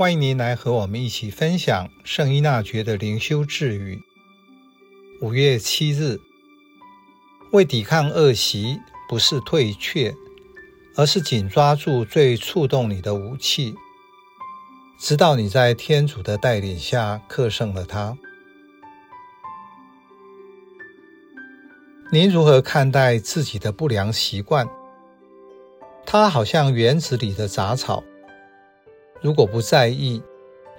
欢迎您来和我们一起分享圣依纳爵的灵修智语。五月七日，为抵抗恶习，不是退却，而是紧抓住最触动你的武器，直到你在天主的带领下克胜了它。您如何看待自己的不良习惯？它好像园子里的杂草，如果不在意，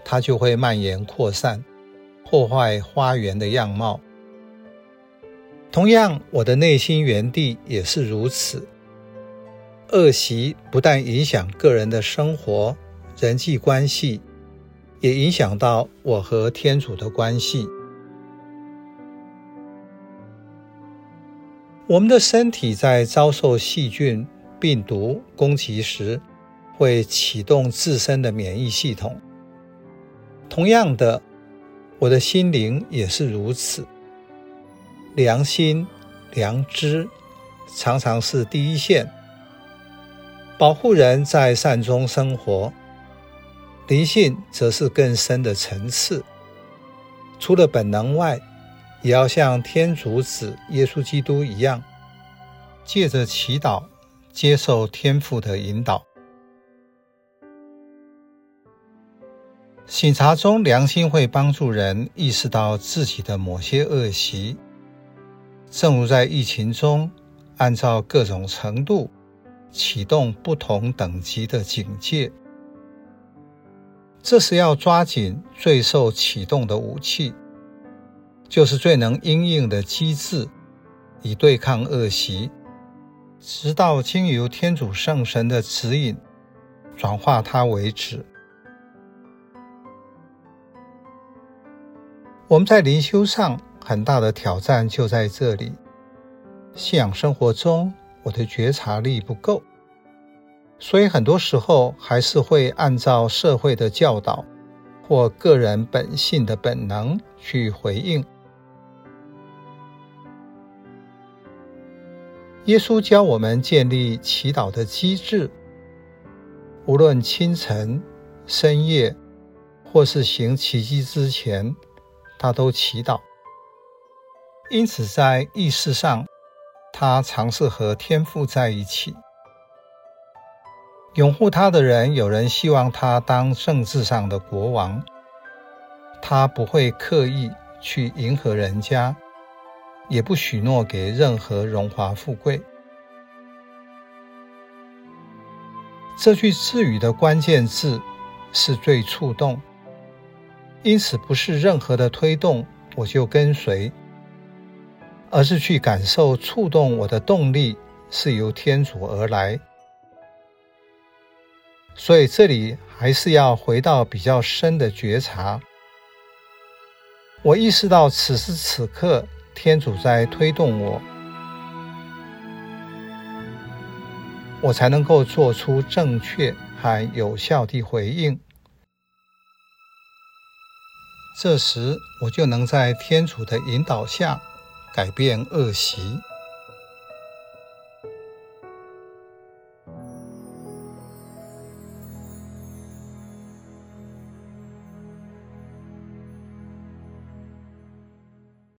它就会蔓延扩散，破坏花园的样貌。同样，我的内心园地也是如此。恶习不但影响个人的生活、人际关系，也影响到我和天主的关系。我们的身体在遭受细菌、病毒攻击时，会启动自身的免疫系统。同样的，我的心灵也是如此。良心、良知常常是第一线，保护人在善中生活；灵性则是更深的层次。除了本能外，也要像天主子耶稣基督一样，借着祈祷。接受天父的引导。醒察中，良心会帮助人意识到自己的某些恶习，正如在疫情中，按照各种程度启动不同等级的警戒。这时要抓紧最受启动的武器，就是最能因应的机制，以对抗恶习。直到经由天主圣神的指引，转化它为止。我们在灵修上很大的挑战就在这里。信仰生活中，我的觉察力不够，所以很多时候还是会按照社会的教导或个人本性的本能去回应。耶稣教我们建立祈祷的机制，无论清晨、深夜，或是行奇迹之前，他都祈祷。因此，在意识上，他尝试和天父在一起。拥护他的人，有人希望他当政治上的国王，他不会刻意去迎合人家。也不许诺给任何荣华富贵。这句智语的关键字是最触动，因此不是任何的推动我就跟随，而是去感受触动我的动力是由天主而来。所以这里还是要回到比较深的觉察。我意识到此时此刻。天主在推动我，我才能够做出正确和有效的回应。这时，我就能在天主的引导下改变恶习。